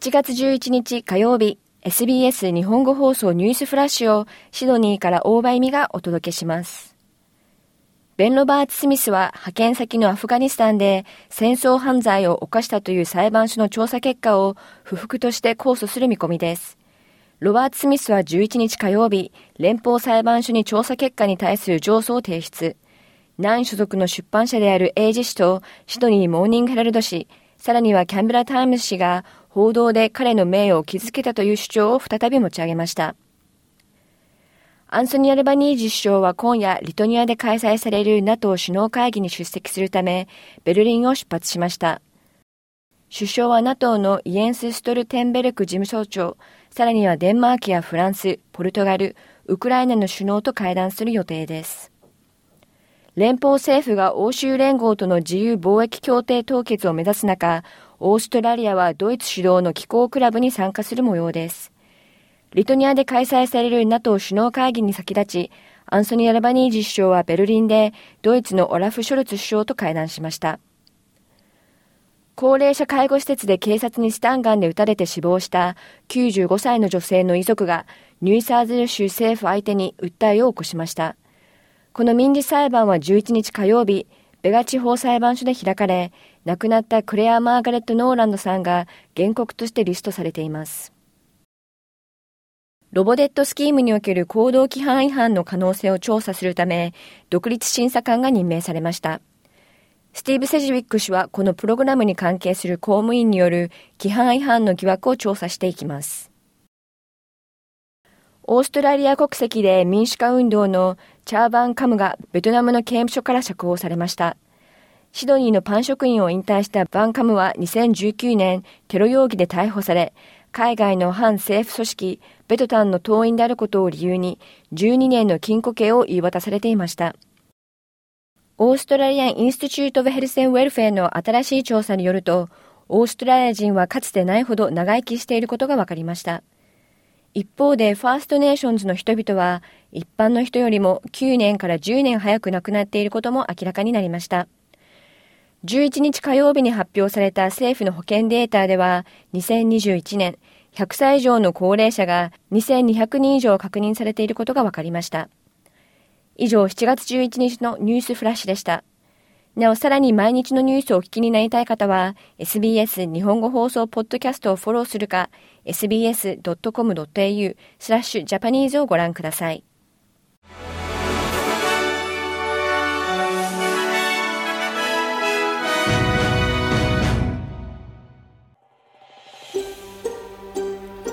7月11日火曜日、SBS 日本語放送ニュースフラッシュをシドニーから大場意味がお届けします。ベン・ロバーツ・スミスは派遣先のアフガニスタンで戦争犯罪を犯したという裁判所の調査結果を不服として控訴する見込みです。ロバーツ・スミスは11日火曜日、連邦裁判所に調査結果に対する上訴を提出。南所属の出版社である英字紙とシドニーモーニングヘラルド紙、さらにはキャンベラタイムズ紙が報道で彼の名誉を傷つけたという主張を再び持ち上げました。アンソニー・アルバニージ首相は今夜リトニアで開催される NATO 首脳会議に出席するためベルリンを出発しました。首相は NATO のイエンス・ストルテンベルク事務総長、さらにはデンマークやフランス、ポルトガル、ウクライナの首脳と会談する予定です。連邦政府が欧州連合との自由貿易協定凍結を目指す中、オーストラリアはドイツ主導の気候クラブに参加する模様です。リトニアで開催される NATO 首脳会議に先立ち、アンソニー・アルバニージ首相はベルリンでドイツのオラフ・ショルツ首相と会談しました。高齢者介護施設で警察にスタンガンで撃たれて死亡した95歳の女性の遺族がニューサーズル州政府相手に訴えを起こしました。この民事裁判は11日火曜日、ベガ地方裁判所で開かれ、亡くなったクレア・マーガレット・ノーランドさんが原告としてリストされています。ロボデットスキームにおける行動規範違反の可能性を調査するため、独立審査官が任命されました。スティーブ・セジウィック氏はこのプログラムに関係する公務員による規範違反の疑惑を調査していきます。オーストラリア国籍で民主化運動のチャウ・バン・カムがベトナムの刑務所から釈放されました。シドニーのパン職人を引退したバンカムは2019年テロ容疑で逮捕され、海外の反政府組織ベトタンの党員であることを理由に12年の禁錮刑を言い渡されていました。 Australian Institute of Health and Welfare の新しい調査によると、オーストラリア人はかつてないほど長生きしていることが分かりました。一方でファーストネーションズの人々は一般の人よりも9年から10年早く亡くなっていることも明らかになりました。11日火曜日に発表された政府の保険データでは2021年100歳以上の高齢者が2200人以上確認されていることが分かりました。以上7月11日のニュースフラッシュでした。なお、さらに毎日のニュースをお聞きになりたい方は、SBS 日本語放送ポッドキャストをフォローするか、sbs.com.au スラッシュジャパニーズをご覧ください。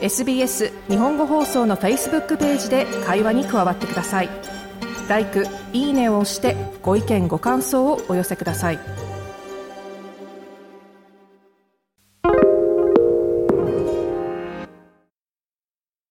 SBS 日本語放送の Facebook ページで会話に加わってください。「いいね」を押してご意見ご感想をお寄せください。